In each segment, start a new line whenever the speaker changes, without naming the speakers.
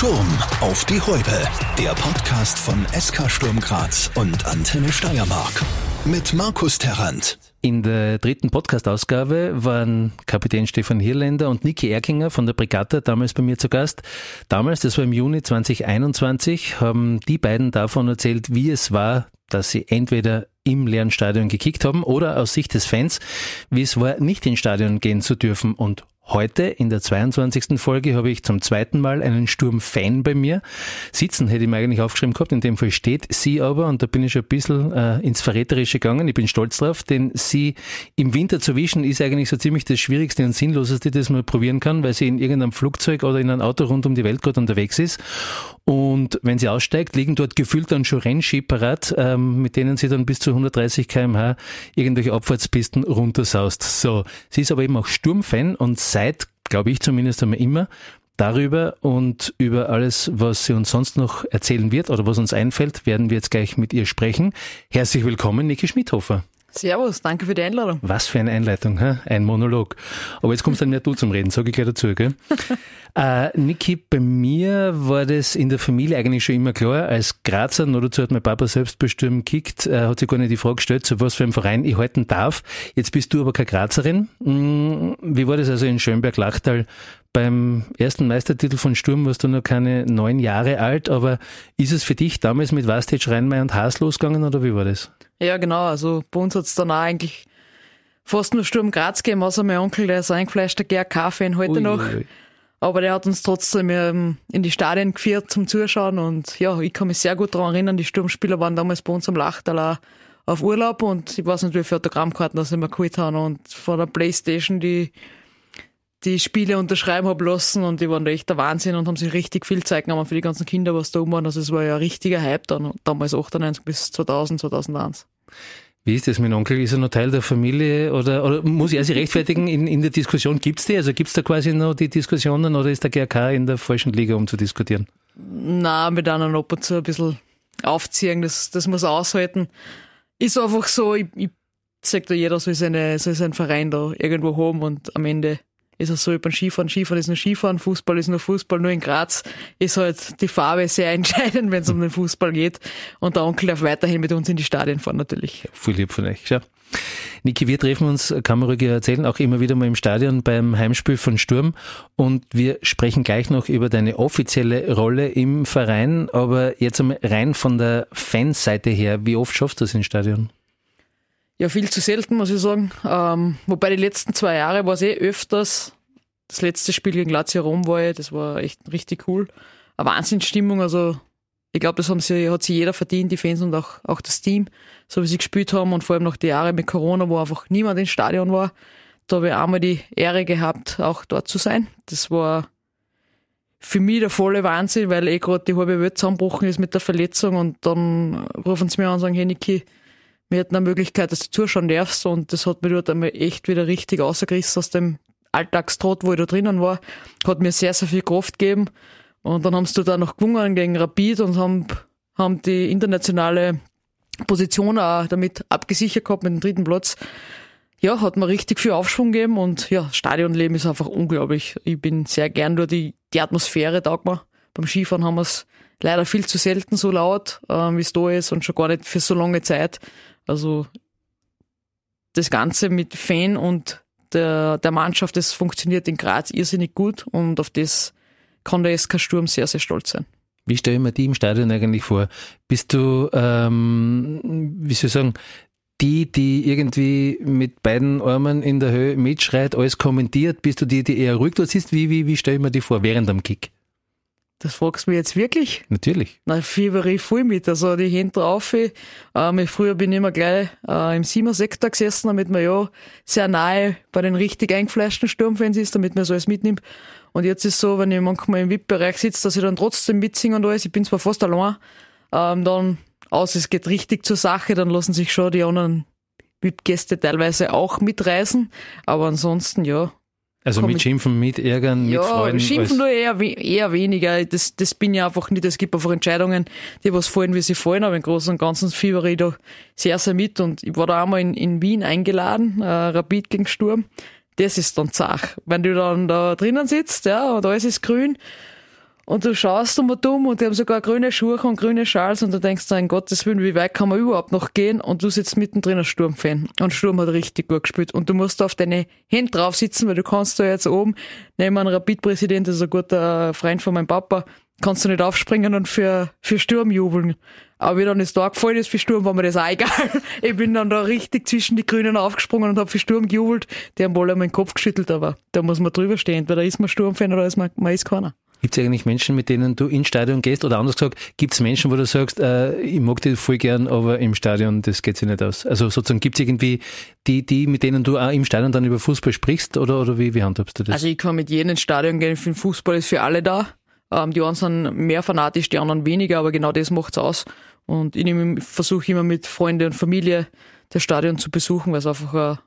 Sturm auf die Häupe. Der Podcast von SK Sturm Graz und Antenne Steiermark. Mit Markus Terrant.
In der dritten Podcast-Ausgabe waren Kapitän Stefan Hirländer und Niki Erkinger von der Brigata damals bei mir zu Gast. Damals, das war im Juni 2021, haben die beiden davon erzählt, wie es war, dass sie entweder im leeren Stadion gekickt haben oder aus Sicht des Fans, wie es war, nicht ins Stadion gehen zu dürfen und Heute in der 22. Folge habe ich zum zweiten Mal einen Sturm-Fan bei mir. Sitzen hätte ich mir eigentlich aufgeschrieben gehabt, in dem Fall steht sie aber, und da bin ich schon ein bisschen äh, ins Verräterische gegangen. Ich bin stolz drauf, denn sie im Winter zu wischen ist eigentlich so ziemlich das Schwierigste und Sinnloseste, das man probieren kann, weil sie in irgendeinem Flugzeug oder in einem Auto rund um die Welt gerade unterwegs ist. Und wenn sie aussteigt, liegen dort gefühlt dann schon Rennski parat, ähm, mit denen sie dann bis zu 130 kmh irgendwelche Abfahrtspisten runtersaust. So, sie ist aber eben auch Sturmfan und seit, glaube ich zumindest einmal immer, darüber und über alles, was sie uns sonst noch erzählen wird oder was uns einfällt, werden wir jetzt gleich mit ihr sprechen. Herzlich willkommen, Niki Schmidhofer.
Servus, danke für die Einladung.
Was für eine Einleitung, hä? ein Monolog. Aber jetzt kommst dann mehr du zum Reden, sage ich gleich dazu. Gell? äh, Niki, bei mir war das in der Familie eigentlich schon immer klar. Als Grazer, nur dazu hat mein Papa selbstbestimmt gekickt, äh, hat sich gar nicht die Frage gestellt, zu was für einem Verein ich halten darf. Jetzt bist du aber keine Grazerin. Hm, wie war das also in Schönberg-Lachtal? Beim ersten Meistertitel von Sturm warst du noch keine neun Jahre alt, aber ist es für dich damals mit Wastic, Rheinmeier und Haas losgegangen oder wie war das?
Ja, genau. Also bei uns hat es dann auch eigentlich fast nur Sturm Graz gegeben, außer mein Onkel, der ist eingefleischter GRK-Fan heute ui, noch. Ui. Aber der hat uns trotzdem ähm, in die Stadien geführt zum Zuschauen und ja, ich kann mich sehr gut daran erinnern, die Sturmspieler waren damals bei uns am Lachtal auch auf Urlaub und ich weiß nicht, wie viele Autogrammkarten das immer geholt haben und von der Playstation die die Spiele unterschreiben habe lassen und die waren da echt der Wahnsinn und haben sich richtig viel Zeit genommen für die ganzen Kinder, was da um waren. Also es war ja ein richtiger Hype dann, damals 98 bis 2000, 2001.
Wie ist das mit Onkel? Ist er noch Teil der Familie oder, oder muss er sich rechtfertigen in, in der Diskussion? Gibt es die? Also gibt es da quasi noch die Diskussionen oder ist der GRK in der falschen Liga, um zu diskutieren?
Na, mit einer ab und zu ein bisschen aufziehen, das, das muss aushalten. Ist einfach so, ich, ich sag da jeder soll, seine, soll seinen Verein da irgendwo haben und am Ende ist es so beim Skifahren, Skifahren ist nur Skifahren, Fußball ist nur Fußball, nur in Graz ist halt die Farbe sehr entscheidend, wenn es um den Fußball geht. Und der Onkel darf weiterhin mit uns in die Stadien fahren natürlich.
Viel lieb von euch, ja. Niki, wir treffen uns, kann man ruhig erzählen, auch immer wieder mal im Stadion beim Heimspiel von Sturm und wir sprechen gleich noch über deine offizielle Rolle im Verein, aber jetzt einmal rein von der Fanseite her, wie oft schaffst du das im Stadion?
Ja, viel zu selten, muss ich sagen. Ähm, wobei die letzten zwei Jahre war es eh öfters. Das letzte Spiel gegen Lazio Rom war ja, das war echt richtig cool. Eine Wahnsinnsstimmung, also ich glaube, das haben sie, hat sich jeder verdient, die Fans und auch, auch das Team, so wie sie gespielt haben und vor allem noch die Jahre mit Corona, wo einfach niemand ins Stadion war. Da habe ich einmal die Ehre gehabt, auch dort zu sein. Das war für mich der volle Wahnsinn, weil eh gerade die halbe Welt zusammenbrochen ist mit der Verletzung und dann rufen sie mir an und sagen, hey Niki, wir hatten eine Möglichkeit, dass du zuschauen darfst und das hat mir dort einmal echt wieder richtig ausgerissen aus dem Alltagstrott, wo ich da drinnen war. Hat mir sehr, sehr viel Kraft gegeben. Und dann haben sie da noch gewonnen gegen Rapid und haben, haben die internationale Position auch damit abgesichert gehabt mit dem dritten Platz. Ja, hat mir richtig viel Aufschwung gegeben und ja, Stadionleben ist einfach unglaublich. Ich bin sehr gern dort, die, die Atmosphäre taugt mir. Beim Skifahren haben wir es leider viel zu selten so laut, äh, wie es da ist und schon gar nicht für so lange Zeit. Also das Ganze mit Fan und der, der Mannschaft, das funktioniert in Graz irrsinnig gut und auf das kann der SK Sturm sehr, sehr stolz sein.
Wie stelle ich mir die im Stadion eigentlich vor? Bist du, ähm, wie soll ich sagen, die, die irgendwie mit beiden Armen in der Höhe mitschreit, alles kommentiert? Bist du die, die eher ruhig dort sitzt? Wie, wie, wie stelle ich mir die vor während am Kick?
Das fragst du mich jetzt wirklich?
Natürlich.
Na, fieber ich voll mit. Also die Hände drauf. Ähm, früher bin ich immer gleich äh, im Siemer-Sektor gesessen, damit man ja sehr nahe bei den richtig eingefleischten Sturmfans ist, damit man so alles mitnimmt. Und jetzt ist so, wenn ich manchmal im VIP-Bereich sitze, dass ich dann trotzdem mitsinge und alles. Ich bin zwar fast allein, ähm, dann aus, es geht richtig zur Sache, dann lassen sich schon die anderen VIP-Gäste teilweise auch mitreisen. Aber ansonsten, ja,
also mit Schimpfen, mit Ärgern,
ja,
mit Freuden?
Schimpfen nur eher, eher weniger. Das, das bin ja einfach nicht. Es gibt einfach Entscheidungen, die was fallen, wie sie fallen. Aber im Großen und Ganzen fieber ich da sehr, sehr mit. Und ich war da einmal in, in Wien eingeladen, äh, Rapid gegen Sturm. Das ist dann zach. Wenn du dann da drinnen sitzt, ja, und alles ist grün. Und du schaust um und um und die haben sogar grüne Schuhe und grüne Schals und du denkst, in Gottes Willen, wie weit kann man überhaupt noch gehen? Und du sitzt mittendrin als Sturmfan. Und Sturm hat richtig gut gespielt. Und du musst auf deine Hände drauf sitzen, weil du kannst da jetzt oben neben einem Rapid-Präsident, das ist ein guter Freund von meinem Papa, kannst du nicht aufspringen und für, für Sturm jubeln. Aber wie dann das da gefallen ist für Sturm, war mir das auch egal. Ich bin dann da richtig zwischen die Grünen aufgesprungen und habe für Sturm gejubelt. Die haben wohl den Kopf geschüttelt, aber da muss man drüber stehen. Entweder ist man Sturmfan oder ist man, man ist keiner.
Gibt es eigentlich Menschen, mit denen du ins Stadion gehst? Oder anders gesagt, gibt es Menschen, wo du sagst, äh, ich mag die voll gern, aber im Stadion, das geht sich nicht aus? Also sozusagen gibt es irgendwie die, die, mit denen du auch im Stadion dann über Fußball sprichst oder, oder wie, wie handhabst du das?
Also ich kann mit jedem ins Stadion gehen, ich finde Fußball ist für alle da. Ähm, die einen sind mehr fanatisch, die anderen weniger, aber genau das macht's aus. Und ich versuche immer mit Freunden und Familie das Stadion zu besuchen, weil es einfach ein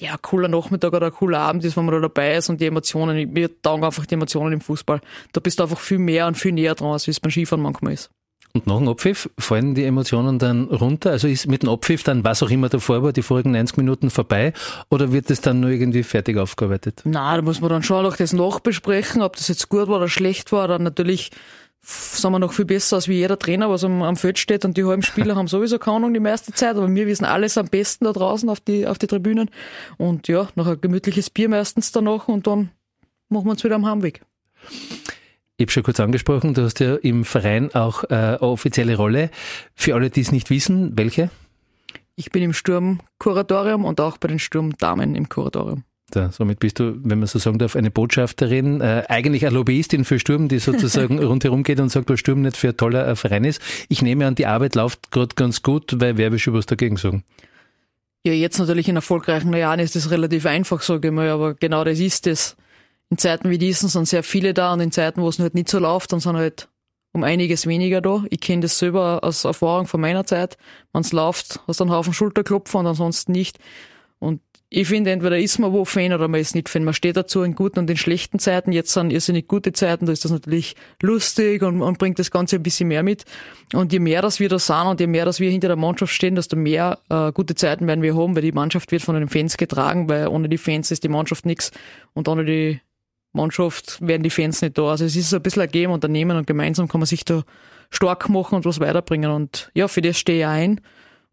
ja, cooler Nachmittag oder ein cooler Abend ist, wenn man da dabei ist und die Emotionen, mir taugen einfach die Emotionen im Fußball. Da bist du einfach viel mehr und viel näher dran, als wie es beim Skifahren manchmal ist.
Und nach dem Abpfiff fallen die Emotionen dann runter? Also ist mit dem Abpfiff dann, was auch immer davor war, die vorigen 90 Minuten vorbei? Oder wird das dann nur irgendwie fertig aufgearbeitet?
Na, da muss man dann schon auch das nachbesprechen, ob das jetzt gut war oder schlecht war. Dann natürlich sind wir noch viel besser als wie jeder Trainer, was am, am Feld steht und die halben Spieler haben sowieso keine Ahnung die meiste Zeit, aber wir wissen alles am besten da draußen auf die, auf die Tribünen und ja, noch ein gemütliches Bier meistens danach und dann machen wir uns wieder am Heimweg.
Ich habe schon kurz angesprochen, du hast ja im Verein auch äh, eine offizielle Rolle. Für alle, die es nicht wissen, welche?
Ich bin im Sturmkuratorium und auch bei den Sturmdamen im Kuratorium.
Da, somit bist du, wenn man so sagen darf, eine Botschafterin, äh, eigentlich eine Lobbyistin für Sturm, die sozusagen rundherum geht und sagt, was Sturm nicht für ein toller äh, Verein ist. Ich nehme an, die Arbeit läuft gerade ganz gut, weil wer will schon was dagegen sagen?
Ja, jetzt natürlich in erfolgreichen Jahren ist das relativ einfach, sage ich mal, aber genau das ist es. In Zeiten wie diesen sind sehr viele da und in Zeiten, wo es halt nicht so läuft, dann sind halt um einiges weniger da. Ich kenne das selber aus Erfahrung von meiner Zeit. Wenn es läuft, hast du einen Haufen Schulterklopfen und ansonsten nicht. Und ich finde, entweder ist man wo Fan oder man ist nicht Fan. Man steht dazu in guten und in schlechten Zeiten. Jetzt sind irrsinnig gute Zeiten, da ist das natürlich lustig und, und bringt das Ganze ein bisschen mehr mit. Und je mehr, dass wir da sind und je mehr, dass wir hinter der Mannschaft stehen, desto mehr äh, gute Zeiten werden wir haben, weil die Mannschaft wird von den Fans getragen, weil ohne die Fans ist die Mannschaft nichts und ohne die Mannschaft werden die Fans nicht da. Also es ist so ein bisschen ein und Nehmen und gemeinsam kann man sich da stark machen und was weiterbringen. Und ja, für das stehe ich ein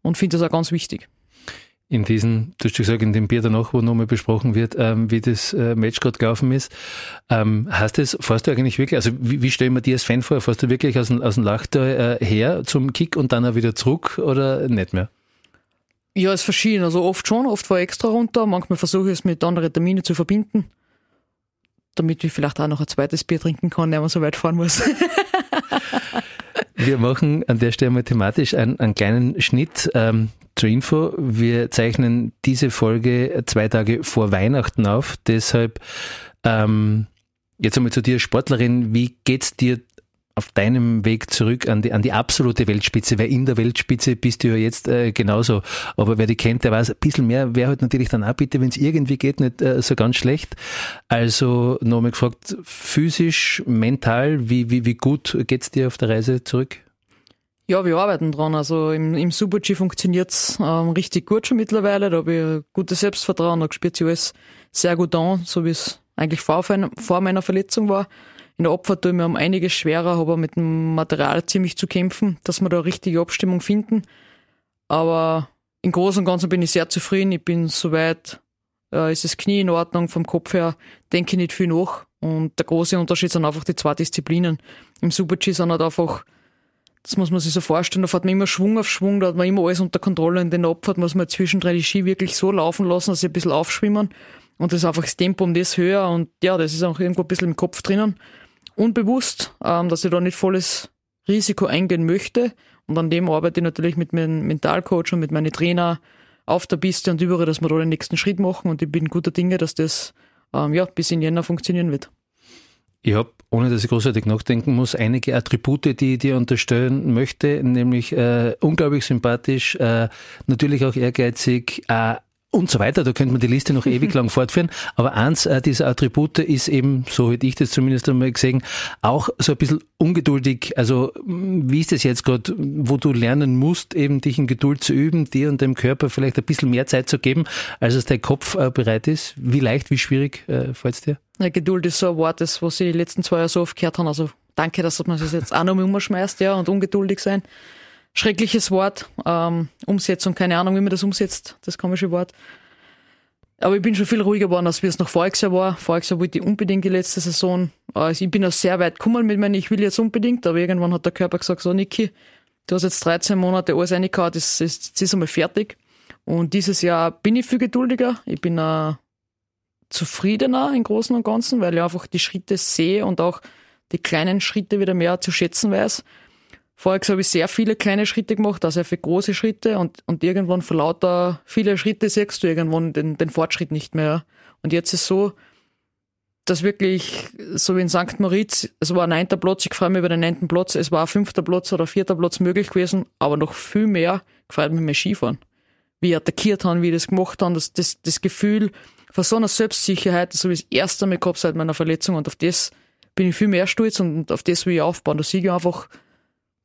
und finde das auch ganz wichtig
in diesen, du hast schon gesagt, in dem Bier danach, wo nochmal besprochen wird, ähm, wie das äh, Match gerade gelaufen ist. Ähm, heißt das, fährst du eigentlich wirklich, also wie, wie stellen wir dir als Fan vor, fährst du wirklich aus dem, aus dem Lachtal äh, her zum Kick und dann auch wieder zurück oder nicht mehr?
Ja, es ist verschieden. Also oft schon, oft fahre ich extra runter. Manchmal versuche ich es mit anderen Terminen zu verbinden, damit ich vielleicht auch noch ein zweites Bier trinken kann, wenn man so weit fahren muss.
Wir machen an der Stelle mal thematisch einen, einen kleinen Schnitt. Ähm, zur Info, wir zeichnen diese Folge zwei Tage vor Weihnachten auf. Deshalb ähm, jetzt einmal zu dir, Sportlerin, wie geht's dir auf deinem Weg zurück an die, an die absolute Weltspitze, weil in der Weltspitze bist du ja jetzt äh, genauso. Aber wer die kennt, der weiß, ein bisschen mehr wäre halt natürlich dann auch bitte, wenn es irgendwie geht, nicht äh, so ganz schlecht. Also nochmal gefragt, physisch, mental, wie, wie, wie gut geht's dir auf der Reise zurück?
Ja, wir arbeiten dran. Also im, im Super-G funktioniert's ähm, richtig gut schon mittlerweile. Da habe ich gutes Selbstvertrauen. Da spürt sich alles sehr gut an, so wie es eigentlich vor, vor meiner Verletzung war. In der Abfahrt tue ich mir um einiges schwerer, habe mit dem Material ziemlich zu kämpfen, dass wir da richtige Abstimmung finden. Aber im Großen und Ganzen bin ich sehr zufrieden. Ich bin soweit, äh, ist das Knie in Ordnung, vom Kopf her denke ich nicht viel nach. Und der große Unterschied sind einfach die zwei Disziplinen. Im Super-G sind halt einfach das muss man sich so vorstellen, da fährt man immer Schwung auf Schwung, da hat man immer alles unter Kontrolle. In den Abfahrt muss man zwischendrin die Ski wirklich so laufen lassen, dass sie ein bisschen aufschwimmen. Und das ist einfach das Tempo um das höher und ja, das ist auch irgendwo ein bisschen im Kopf drinnen. Unbewusst, ähm, dass ich da nicht volles Risiko eingehen möchte. Und an dem arbeite ich natürlich mit meinem Mentalcoach und mit meinen Trainer auf der Piste und überall, dass wir da den nächsten Schritt machen. Und ich bin guter Dinge, dass das ähm, ja, bis in Jänner funktionieren wird.
Ich habe, ohne dass ich großartig nachdenken muss, einige Attribute, die ich dir unterstellen möchte, nämlich äh, unglaublich sympathisch, äh, natürlich auch ehrgeizig, äh, und so weiter. Da könnte man die Liste noch ewig lang fortführen. Aber eins äh, dieser Attribute ist eben, so hätte ich das zumindest einmal gesehen, auch so ein bisschen ungeduldig. Also wie ist das jetzt gerade, wo du lernen musst, eben dich in Geduld zu üben, dir und deinem Körper vielleicht ein bisschen mehr Zeit zu geben, als es dein Kopf äh, bereit ist? Wie leicht, wie schwierig äh, fällt es dir?
Ja, Geduld ist so ein Wort, das, was ich die letzten zwei Jahre so oft gehört habe. Also danke, dass man das jetzt auch noch umschmeißt, ja, und ungeduldig sein. Schreckliches Wort. Ähm, Umsetzung, keine Ahnung, wie man das umsetzt, das komische Wort. Aber ich bin schon viel ruhiger geworden, als wie es noch voriges Jahr war. Voriges Jahr wollte ich unbedingt die letzte Saison. Also ich bin auch sehr weit gekommen mit meinem, ich will jetzt unbedingt, aber irgendwann hat der Körper gesagt, so Niki, du hast jetzt 13 Monate alles reingehauen, das, das, das ist einmal fertig. Und dieses Jahr bin ich viel geduldiger. Ich bin auch zufriedener im Großen und Ganzen, weil ich einfach die Schritte sehe und auch die kleinen Schritte wieder mehr zu schätzen weiß. Vorher habe ich sehr viele kleine Schritte gemacht, sehr viele große Schritte und, und irgendwann vor lauter viele Schritte siehst du irgendwann den, den Fortschritt nicht mehr. Und jetzt ist so, dass wirklich, so wie in St. Moritz, es war ein neunter Platz, ich freue mich über den neunten Platz, es war ein fünfter Platz oder vierter Platz möglich gewesen, aber noch viel mehr gefällt mir mein Skifahren. Wie ich attackiert haben, wie ich das gemacht haben, das, das, das Gefühl von so einer Selbstsicherheit, das habe ich das erste Mal gehabt seit meiner Verletzung und auf das bin ich viel mehr stolz und auf das will ich aufbauen. Da sehe ich einfach,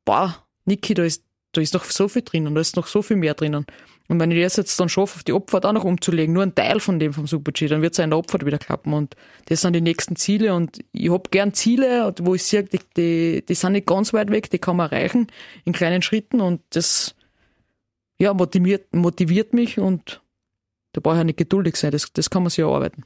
boah, Niki, da ist, da ist noch so viel drinnen, da ist noch so viel mehr drinnen. Und wenn ich das jetzt dann schaffe, auf die Opfert auch noch umzulegen, nur ein Teil von dem vom Super-G, dann wird es in der Opfert wieder klappen. Und das sind die nächsten Ziele. Und ich hab gern Ziele, wo ich sehe, die, die, die sind nicht ganz weit weg, die kann man erreichen in kleinen Schritten. Und das ja, motiviert, motiviert mich und da brauche ich ja nicht geduldig sein, das, das kann man sich erarbeiten.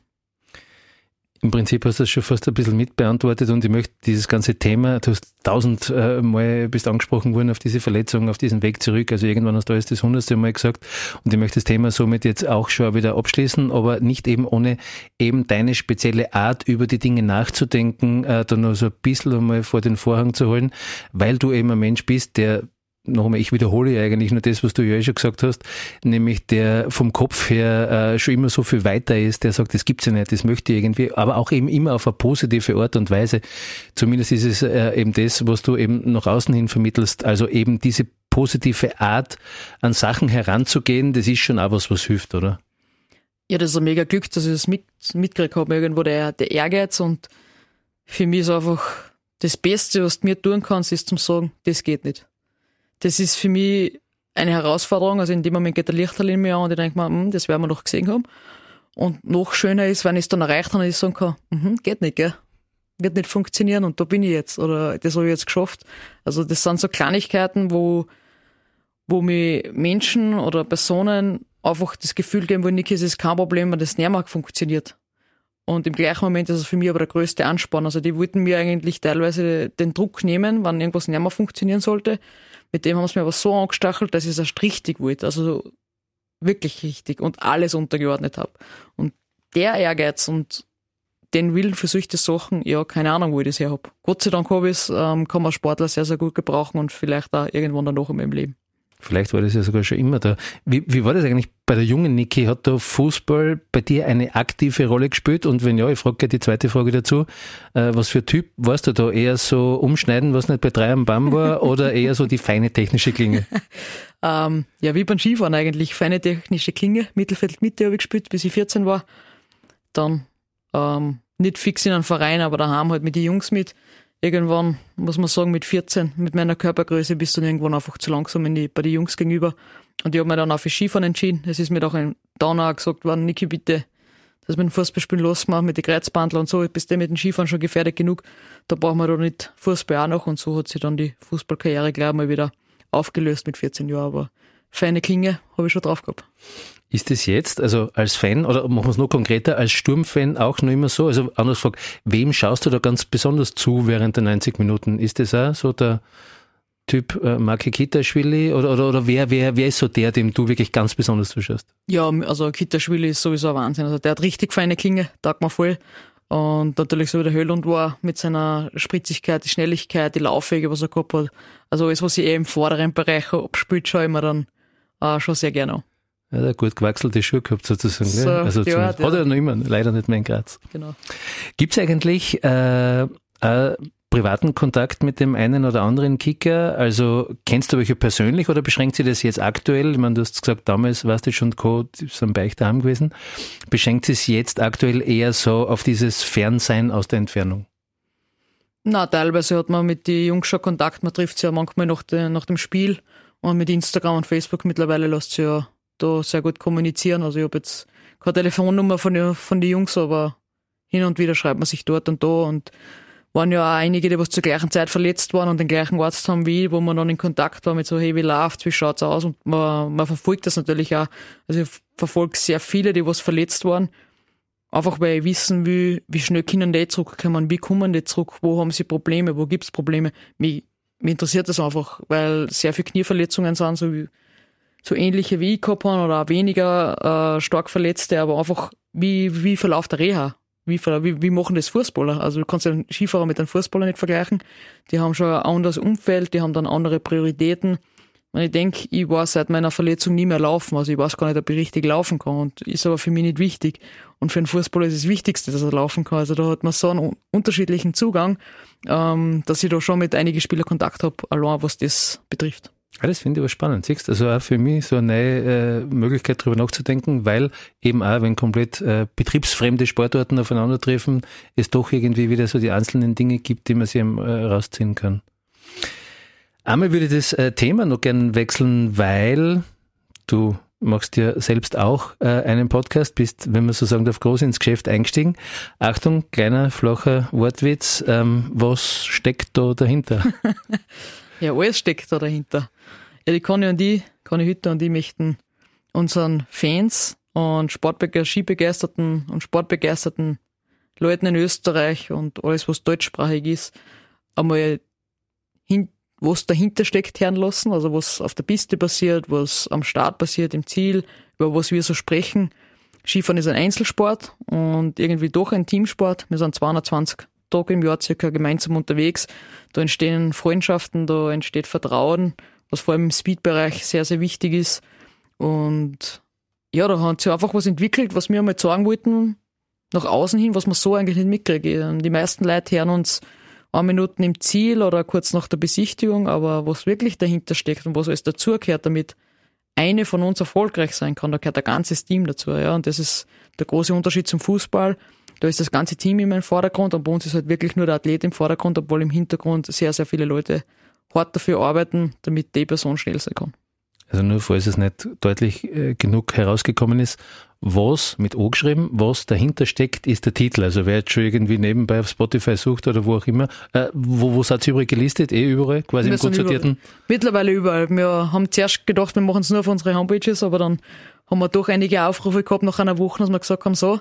Im Prinzip hast du das schon fast ein bisschen mitbeantwortet und ich möchte dieses ganze Thema, du hast tausendmal bist angesprochen worden auf diese Verletzung, auf diesen Weg zurück. Also irgendwann hast du alles das hundertste Mal gesagt und ich möchte das Thema somit jetzt auch schon wieder abschließen, aber nicht eben ohne eben deine spezielle Art über die Dinge nachzudenken, äh, da noch so ein bisschen einmal vor den Vorhang zu holen, weil du eben ein Mensch bist, der nochmal, ich wiederhole eigentlich nur das, was du ja eh schon gesagt hast, nämlich der vom Kopf her äh, schon immer so viel weiter ist, der sagt, das gibt's ja nicht, das möchte ich irgendwie, aber auch eben immer auf eine positive Art und Weise. Zumindest ist es äh, eben das, was du eben nach außen hin vermittelst, also eben diese positive Art, an Sachen heranzugehen, das ist schon auch was, was hilft, oder?
Ja, das ist ein mega Glück, dass ich das mit, mitgekriegt habe, irgendwo der, der Ehrgeiz und für mich ist einfach das Beste, was du mir tun kannst, ist zum sagen, das geht nicht das ist für mich eine Herausforderung. Also in dem Moment geht der Lichterl in mir an und ich denke mir, hm, das werden wir noch gesehen haben. Und noch schöner ist, wenn ich es dann erreicht habe und ich sagen kann, hm, geht nicht, gell? Wird nicht funktionieren und da bin ich jetzt oder das habe ich jetzt geschafft. Also das sind so Kleinigkeiten, wo, wo mir Menschen oder Personen einfach das Gefühl geben, wo Niki, es ist kein Problem, wenn das nicht mehr funktioniert. Und im gleichen Moment ist es für mich aber der größte Anspann. Also die wollten mir eigentlich teilweise den Druck nehmen, wenn irgendwas nicht mehr funktionieren sollte. Mit dem haben sie mir aber so angestachelt, dass ich es erst richtig wollte. Also wirklich richtig und alles untergeordnet habe. Und der Ehrgeiz und den Willen für solche Sachen, ja, keine Ahnung, wo ich das her habe. Gott sei Dank habe ich es, ähm, kann man Sportler sehr, sehr gut gebrauchen und vielleicht auch irgendwann dann noch in meinem Leben.
Vielleicht war das ja sogar schon immer da. Wie, wie war das eigentlich bei der jungen Niki? Hat da Fußball bei dir eine aktive Rolle gespielt? Und wenn ja, ich frage die zweite Frage dazu. Äh, was für Typ warst du da? Eher so umschneiden, was nicht bei drei am Baum war, oder eher so die feine technische Klinge?
ähm, ja, wie beim Skifahren eigentlich. Feine technische Klinge. Mittelfeld Mitte habe ich gespielt, bis ich 14 war. Dann ähm, nicht fix in einem Verein, aber daheim halt mit den Jungs mit irgendwann, muss man sagen, mit 14, mit meiner Körpergröße bist du irgendwann einfach zu langsam in die, bei den Jungs gegenüber. Und ich habe mir dann auch für Skifahren entschieden. Es ist mir doch ein Downer gesagt worden, Niki, bitte, dass wir den Fußballspielen losmachen mit den Kreuzbandler und so, bist du mit dem Skifahren schon gefährdet genug. Da brauchen wir doch nicht Fußball auch noch. Und so hat sich dann die Fußballkarriere gleich mal wieder aufgelöst mit 14 Jahren. Aber feine Klinge habe ich schon drauf gehabt.
Ist es jetzt, also als Fan, oder machen wir es noch konkreter, als Sturmfan auch noch immer so? Also anders gefragt, wem schaust du da ganz besonders zu während der 90 Minuten? Ist das auch so der Typ äh, Marke Kitaschwili oder, oder, oder wer, wer, wer ist so der, dem du wirklich ganz besonders zuschaust?
Ja, also Kitaschwili ist sowieso ein Wahnsinn. Also der hat richtig feine Klinge, taugt mir voll. Und natürlich so wie der Höhlund war mit seiner Spritzigkeit, die Schnelligkeit, die Laufwege, was er gehabt hat. Also alles, was ich eh im vorderen Bereich abspielt, schaue ich mir dann äh, schon sehr gerne an.
Er hat gut gewachselte Schuhe gehabt sozusagen. So, ne? Also ja, hat er noch immer, leider nicht mehr in Graz.
Genau.
Gibt es eigentlich äh, äh, privaten Kontakt mit dem einen oder anderen Kicker? Also kennst du welche persönlich oder beschränkt sich das jetzt aktuell? Ich meine, du hast gesagt, damals warst du schon Co. sind bei euch daheim gewesen. Beschränkt sich jetzt aktuell eher so auf dieses Fernsein aus der Entfernung?
Na, teilweise hat man mit den Jungs schon Kontakt. Man trifft sich ja manchmal nach, de, nach dem Spiel. Und mit Instagram und Facebook mittlerweile lässt sich ja da sehr gut kommunizieren. Also ich habe jetzt keine Telefonnummer von, von den Jungs, aber hin und wieder schreibt man sich dort und da und waren ja auch einige, die was zur gleichen Zeit verletzt waren und den gleichen Arzt haben wie ich, wo man dann in Kontakt war mit so, hey, wie läuft's, wie schaut's aus? Und man, man verfolgt das natürlich auch. Also ich verfolge sehr viele, die was verletzt waren. Einfach weil ich wissen will, wie schnell können die zurückkommen, wie kommen die zurück, wo haben sie Probleme, wo gibt's Probleme. Mich, mich interessiert das einfach, weil sehr viele Knieverletzungen sind, so, wie, so ähnliche wie haben oder weniger äh, stark Verletzte, aber einfach, wie, wie verläuft der Reha? wie, wie, wie machen das Fußballer? Also du kannst einen Skifahrer mit einem Fußballer nicht vergleichen. Die haben schon ein anderes Umfeld, die haben dann andere Prioritäten. Und ich denke, ich war seit meiner Verletzung nie mehr laufen. Also ich weiß gar nicht, ob ich richtig laufen kann. Und ist aber für mich nicht wichtig. Und für einen Fußballer ist das Wichtigste, dass er laufen kann. Also da hat man so einen unterschiedlichen Zugang, ähm, dass ich da schon mit einigen Spielern Kontakt habe, allein was das betrifft.
Ja, das finde ich aber spannend. Siehst also auch für mich so eine neue äh, Möglichkeit darüber nachzudenken, weil eben auch, wenn komplett äh, betriebsfremde Sportarten aufeinandertreffen, es doch irgendwie wieder so die einzelnen Dinge gibt, die man sich äh, rausziehen kann. Einmal würde ich das äh, Thema noch gern wechseln, weil du machst ja selbst auch äh, einen Podcast, bist, wenn man so sagen darf, groß ins Geschäft eingestiegen. Achtung, kleiner, flacher Wortwitz. Ähm, was steckt da dahinter?
ja, alles steckt da dahinter. Ja, die Conny und ich, Conny Hütter und ich möchten unseren Fans und Sportbeger Skibegeisterten und Sportbegeisterten Leuten in Österreich und alles, was deutschsprachig ist, einmal hin, was dahinter steckt, hören lassen, also was auf der Piste passiert, was am Start passiert, im Ziel, über was wir so sprechen. Skifahren ist ein Einzelsport und irgendwie doch ein Teamsport. Wir sind 220 Tage im Jahr circa gemeinsam unterwegs. Da entstehen Freundschaften, da entsteht Vertrauen was vor allem im Speed-Bereich sehr, sehr wichtig ist. Und ja, da hat sich einfach was entwickelt, was wir einmal sagen wollten, nach außen hin, was man so eigentlich nicht mitkriegt. Die meisten Leute hören uns ein Minuten im Ziel oder kurz nach der Besichtigung, aber was wirklich dahinter steckt und was alles dazugehört, damit eine von uns erfolgreich sein kann, da gehört ein ganzes Team dazu. Ja, und das ist der große Unterschied zum Fußball. Da ist das ganze Team immer im Vordergrund und bei uns ist halt wirklich nur der Athlet im Vordergrund, obwohl im Hintergrund sehr, sehr viele Leute hart dafür arbeiten, damit die Person schnell sein kann.
Also nur falls es nicht deutlich äh, genug herausgekommen ist, was mit O geschrieben, was dahinter steckt, ist der Titel. Also wer jetzt schon irgendwie nebenbei auf Spotify sucht oder wo auch immer, äh, wo, wo seid ihr übrig gelistet? Eh überall, quasi wir im gut sortierten?
Mittlerweile überall. Wir haben zuerst gedacht, wir machen es nur auf unsere Homepages, aber dann haben wir doch einige Aufrufe gehabt nach einer Woche, dass wir gesagt haben, so,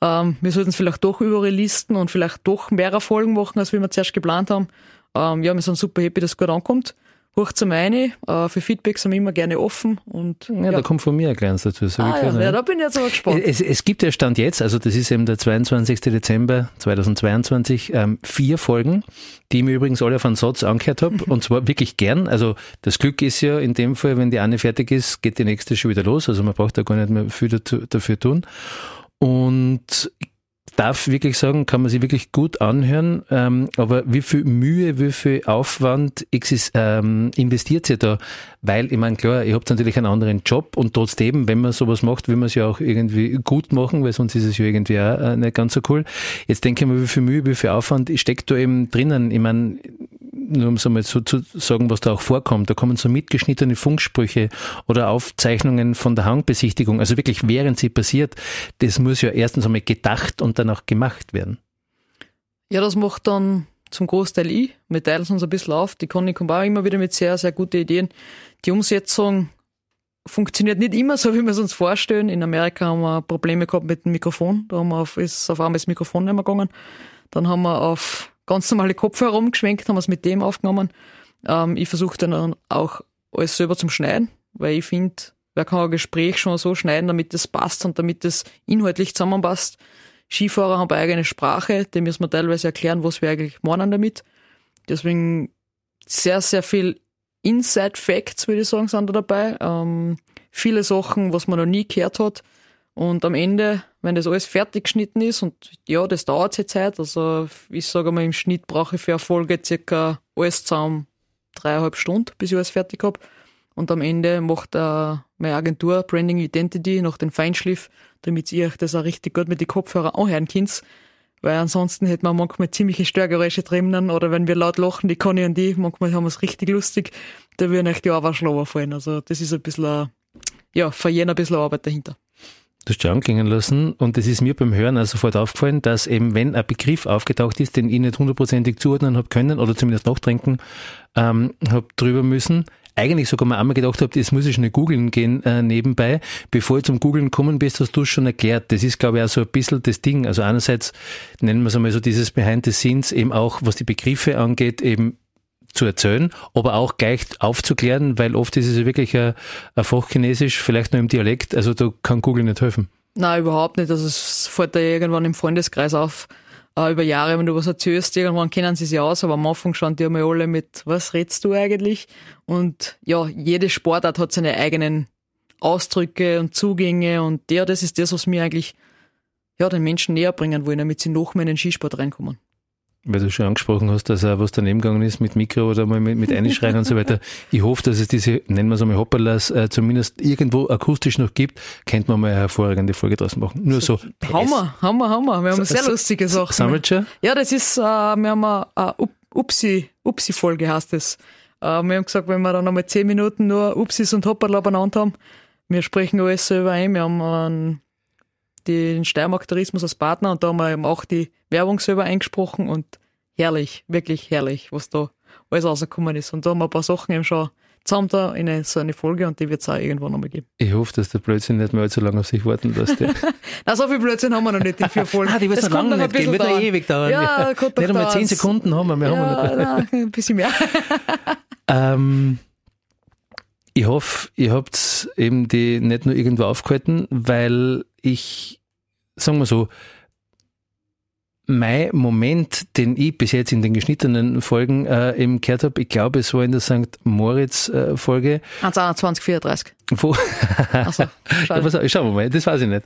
ähm, wir sollten es vielleicht doch überall listen und vielleicht doch mehr Folgen machen, als wir zuerst geplant haben. Ähm, ja, wir sind super happy, dass es gut ankommt. Hurcht zum eine, äh, für Feedback sind wir immer gerne offen. Und,
ja, ja. da kommt von mir ein kleines dazu.
So ah, ja, ja, da bin ich jetzt aber gespannt.
Es, es gibt ja Stand jetzt, also das ist eben der 22. Dezember 2022, ähm, vier Folgen, die ich mir übrigens alle auf einen Satz angehört habe und zwar wirklich gern. Also das Glück ist ja in dem Fall, wenn die eine fertig ist, geht die nächste schon wieder los. Also man braucht da gar nicht mehr viel dafür tun. Und darf wirklich sagen, kann man sich wirklich gut anhören, ähm, aber wie viel Mühe, wie viel Aufwand exist, ähm, investiert ihr da? Weil, ich meine, klar, ihr habt natürlich einen anderen Job und trotzdem, wenn man sowas macht, will man es ja auch irgendwie gut machen, weil sonst ist es ja irgendwie auch äh, nicht ganz so cool. Jetzt denke ich mal, wie viel Mühe, wie viel Aufwand steckt da eben drinnen? Ich meine, nur um es einmal so zu sagen, was da auch vorkommt, da kommen so mitgeschnittene Funksprüche oder Aufzeichnungen von der Hangbesichtigung, also wirklich während sie passiert, das muss ja erstens einmal gedacht und dann auch gemacht werden.
Ja, das macht dann zum Großteil ich. Wir teilen es uns ein bisschen auf. Die Conny kommt auch immer wieder mit sehr, sehr guten Ideen. Die Umsetzung funktioniert nicht immer so, wie wir es uns vorstellen. In Amerika haben wir Probleme gehabt mit dem Mikrofon. Da haben wir auf, ist auf einmal das Mikrofon nicht mehr gegangen. Dann haben wir auf ganz normale Kopfhörer umgeschwenkt, haben wir es mit dem aufgenommen. Ähm, ich versuche dann auch alles selber zum Schneiden, weil ich finde, wer kann ein Gespräch schon so schneiden, damit es passt und damit es inhaltlich zusammenpasst. Skifahrer haben eine eigene Sprache, dem müssen wir teilweise erklären, was wir eigentlich meinen damit. Deswegen sehr, sehr viel Inside Facts, würde ich sagen, sind da dabei. Ähm, viele Sachen, was man noch nie gehört hat. Und am Ende, wenn das alles fertig geschnitten ist, und ja, das dauert sich Zeit, also ich sage mal, im Schnitt brauche ich für eine Folge circa alles zusammen dreieinhalb Stunden, bis ich alles fertig habe. Und am Ende macht äh, meine Agentur Branding Identity noch den Feinschliff, damit ihr euch das auch richtig gut mit den Kopfhörern anhören könnt. Weil ansonsten hätte man manchmal ziemliche Störgeräusche drinnen oder wenn wir laut lachen, die Conny und die, manchmal haben wir es richtig lustig, da würden euch die Ohrwaschlauer fallen. Also das ist ein bisschen, ja, für jeden ein bisschen Arbeit dahinter.
Du hast schon anklingen lassen und es ist mir beim Hören auch sofort aufgefallen, dass eben, wenn ein Begriff aufgetaucht ist, den ich nicht hundertprozentig zuordnen habe können oder zumindest nachtrinken ähm, habe drüber müssen, eigentlich sogar mal einmal gedacht habe, das muss ich schnell googeln gehen äh, nebenbei. Bevor ich zum Googeln kommen bist, hast du es schon erklärt. Das ist, glaube ich, auch so ein bisschen das Ding. Also einerseits nennen wir es einmal so dieses Behind the Scenes, eben auch was die Begriffe angeht, eben zu erzählen, aber auch gleich aufzuklären, weil oft ist es ja wirklich ein, ein Fachchinesisch, vielleicht nur im Dialekt, also da kann Google nicht helfen.
Nein, überhaupt nicht. Also es fällt da irgendwann im Freundeskreis auf, äh, über Jahre, wenn du was erzählst, irgendwann kennen sie sich aus, aber am Anfang schauen die einmal alle mit, was redst du eigentlich? Und ja, jede Sportart hat seine eigenen Ausdrücke und Zugänge und ja, das ist das, was mir eigentlich ja, den Menschen näher bringen wollen, damit sie noch mehr in den Skisport reinkommen
weil du schon angesprochen hast, dass auch was daneben gegangen ist mit Mikro oder mal mit, mit Einschreien und so weiter. Ich hoffe, dass es diese, nennen wir es einmal Hopperlas, äh, zumindest irgendwo akustisch noch gibt. Könnte man mal eine hervorragende Folge draus machen. Nur so.
Hammer, Hammer, Hammer. Wir haben sehr so, lustige Sachen.
Schon?
Ja, das ist, äh, wir haben eine, eine Upsi, Upsi-Folge heißt es. Äh, wir haben gesagt, wenn wir dann nochmal zehn Minuten nur Upsis und Hopperla beieinander haben, wir sprechen alles selber ein. Wir haben einen den Steiermark Tourismus als Partner und da haben wir eben auch die Werbung selber eingesprochen und herrlich, wirklich herrlich, was da alles rausgekommen ist. Und da haben wir ein paar Sachen eben schon zusammen da in eine, so eine Folge und die wird es auch irgendwann nochmal geben.
Ich hoffe, dass der Blödsinn nicht mehr allzu lange auf sich warten lässt.
Na, so viel Blödsinn haben wir noch nicht, die vier Folgen.
ah, die wird noch lange nicht gehen, wird noch ewig dauern.
Ja,
Nicht einmal zehn Sekunden haben wir, wir ja,
haben noch nein, ein bisschen mehr.
ähm, ich hoffe, ihr habt eben die nicht nur irgendwo aufgehalten, weil ich, sagen wir so, mein Moment, den ich bis jetzt in den geschnittenen Folgen äh, eben gehört habe, ich glaube, es war in der St. Moritz-Folge.
Äh, 21, 34.
Wo, Achso, schade. schauen wir mal, das weiß ich nicht.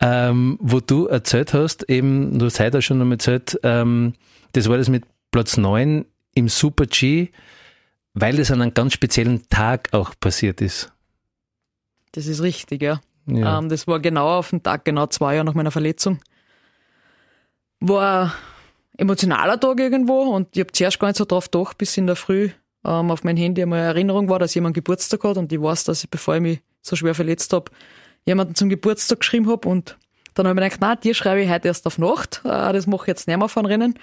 Ähm, wo du erzählt hast, eben, du hast heute auch schon noch mal erzählt, ähm, das war das mit Platz 9 im Super G, weil das an einem ganz speziellen Tag auch passiert ist.
Das ist richtig, ja. ja. Ähm, das war genau auf den Tag, genau zwei Jahre nach meiner Verletzung. War ein emotionaler Tag irgendwo und ich habe zuerst gar nicht so drauf gedacht, bis in der Früh ähm, auf mein Handy einmal eine Erinnerung war, dass jemand Geburtstag hat und ich weiß, dass ich, bevor ich mich so schwer verletzt habe, jemanden zum Geburtstag geschrieben habe und dann habe ich mir gedacht, nein, dir schreibe ich heute erst auf Nacht, äh, das mache ich jetzt nicht mehr von Rennen.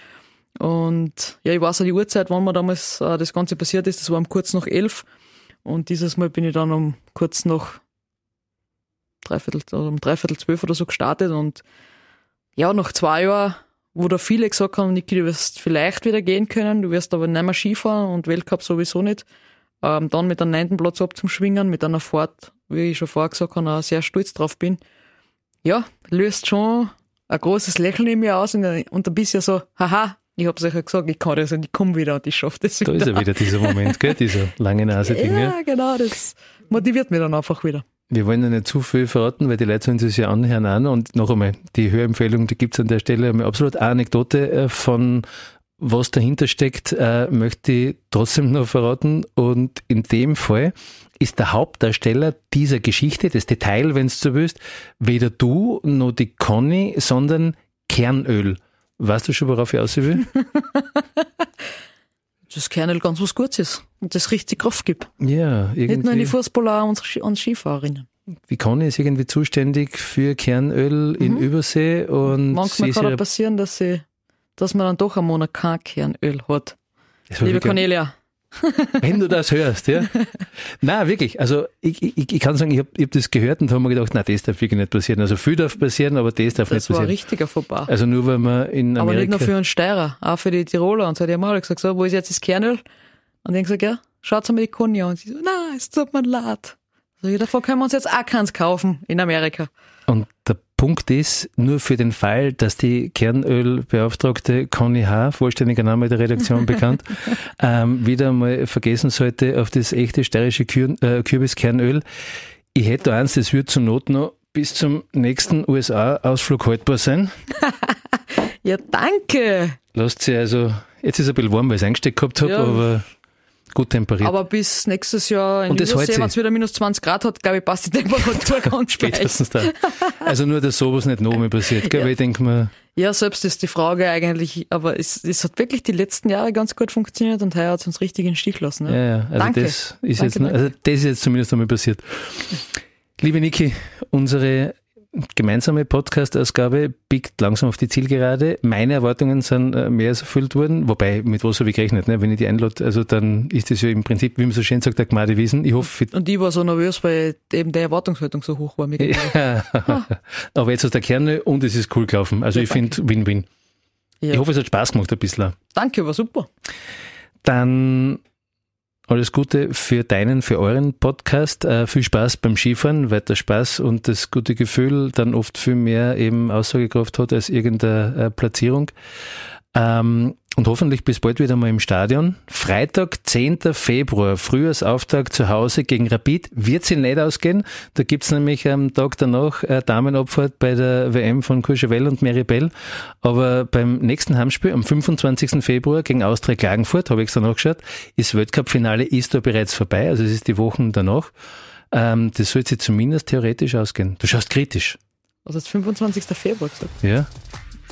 Und ja, ich weiß auch die Uhrzeit, wann mir damals äh, das Ganze passiert ist, das war um kurz nach elf. Und dieses Mal bin ich dann um kurz nach dreiviertel, also um dreiviertel zwölf oder so gestartet. Und ja, nach zwei Jahren, wo da viele gesagt haben, Niki, du wirst vielleicht wieder gehen können, du wirst aber nicht mehr Skifahren und Weltcup sowieso nicht. Ähm, dann mit einem neunten Platz ab zum Schwingen, mit einer Fahrt, wie ich schon vorher gesagt habe, auch sehr stolz drauf bin. Ja, löst schon ein großes Lächeln in mir aus und, und ein bisschen so, haha, ich habe euch ja gesagt, ich kann das und ich komme wieder und ich schaffe das
wieder. Da ist ja wieder dieser Moment, gell? dieser lange Nase-Ding.
Ja, genau, das motiviert mich dann einfach wieder.
Wir wollen ja nicht zu viel verraten, weil die Leute sollen sich ja anhören noch. Und noch einmal, die Hörempfehlung, die gibt's an der Stelle. Eine absolut Anekdote äh, von was dahinter steckt, äh, möchte ich trotzdem noch verraten. Und in dem Fall ist der Hauptdarsteller dieser Geschichte, das Detail, wenn du so willst, weder du noch die Conny, sondern Kernöl. Weißt du schon, worauf ich aus will?
das Kernel ganz was Gutes ist und das richtig Kraft gibt.
Ja, irgendwie.
Nicht nur in die Fußballer und Skifahrerinnen.
Wie kann ist irgendwie zuständig für Kernöl in mhm. Übersee und
manchmal kann es passieren, dass sie, dass man dann doch einen Monat kein Kernöl hat. Liebe Cornelia,
Wenn du das hörst, ja. Na wirklich. Also ich, ich, ich kann sagen, ich habe hab das gehört und habe mir gedacht, na, das darf wirklich nicht passieren. Also viel darf passieren, aber das darf das nicht passieren. Das war
ein richtiger Fauxpas.
Also nur weil man in Amerika...
Aber nicht nur für einen Steirer, auch für die Tiroler. Und so die mal gesagt, so, wo ist jetzt das Kernöl? Und ich gesagt, ja, schaut mal die Konja. Und sie so, nein, es tut mir leid. Also davon können wir uns jetzt auch keins kaufen in Amerika.
Und der Punkt ist, nur für den Fall, dass die Kernölbeauftragte Conny H., vollständiger Name der Redaktion bekannt, ähm, wieder mal vergessen sollte auf das echte steirische Kür äh, Kürbiskernöl. Ich hätte eins, das würde zur Not noch bis zum nächsten USA-Ausflug haltbar sein.
ja, danke.
Lasst sie also, jetzt ist es ein bisschen warm, weil ich es eingesteckt gehabt habe, ja. aber gut temperiert.
Aber bis nächstes Jahr in Übersee, wenn es wieder minus 20 Grad hat, glaube ich, passt die Temperatur ganz
Spätestens da. Also nur, dass sowas nicht noch mehr passiert, gell? Ja. ich denke mal.
Ja, selbst ist die Frage eigentlich, aber es, es hat wirklich die letzten Jahre ganz gut funktioniert und heuer hat es uns richtig in den Stich lassen. Ne?
Ja, ja, also
danke.
das ist danke, jetzt, also das ist jetzt zumindest einmal passiert. Liebe Niki, unsere gemeinsame Podcast-Ausgabe biegt langsam auf die Zielgerade. Meine Erwartungen sind äh, mehr als erfüllt worden, wobei, mit was habe ich gerechnet, ne? wenn ich die einlade, also dann ist das ja im Prinzip, wie man so schön sagt, der Gmade Wiesen. Ich hoffe,
Und ich war so nervös, weil eben der Erwartungshaltung so hoch war. Mir
ja, aber jetzt ist der Kerne und es ist cool gelaufen. Also
Ja,
ich finde Win-Win.
Ja.
Ich hoffe, es hat Spaß gemacht ein bisschen.
Danke, war super.
Dann alles Gute für deinen, für euren Podcast. Äh, viel Spaß beim Skifahren, weil der Spaß und das gute Gefühl dann oft viel mehr eben Aussagekraft hat als irgendeine äh, Platzierung. Ähm, und hoffentlich bis bald wieder mal im Stadion. Freitag, 10. Februar, Frühjahrsauftakt zu Hause gegen Rapid. Wird sie nicht ausgehen. Da gibt's nämlich am Tag danach eine Damenabfahrt bei der WM von Courchevel und Meribel. Aber beim nächsten Heimspiel am 25. Februar gegen Austria Klagenfurt, habe ich extra nachgeschaut, ist Weltcup-Finale, ist da bereits vorbei. Also es ist die Wochen danach. Ähm, das sollte sich zumindest theoretisch ausgehen. Du schaust kritisch.
Also das 25. Februar gesagt.
Ja?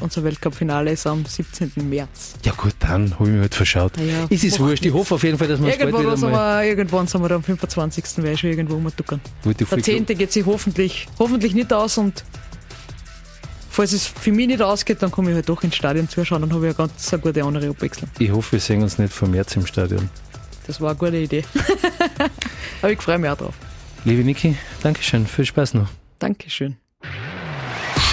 Unser Weltcup-Finale ist am 17. März.
Ja gut, dann habe ich mich halt verschaut.
Ah ja,
es ist
macht
wurscht. Ich hoffe auf jeden Fall, dass wir uns bald
Irgendwann,
wieder mal...
wir, irgendwann sind wir am 25. Weil ich schon irgendwo mal
ich
Der
viel
10. geht sich hoffentlich, hoffentlich nicht aus und falls es für mich nicht ausgeht, dann komme ich halt doch ins Stadion zuschauen, dann habe ich eine ganz eine gute andere Abwechslung.
Ich hoffe, wir sehen uns nicht vom März im Stadion.
Das war eine gute Idee. Aber ich freue mich auch drauf.
Liebe Niki, Dankeschön. Viel Spaß noch.
Dankeschön.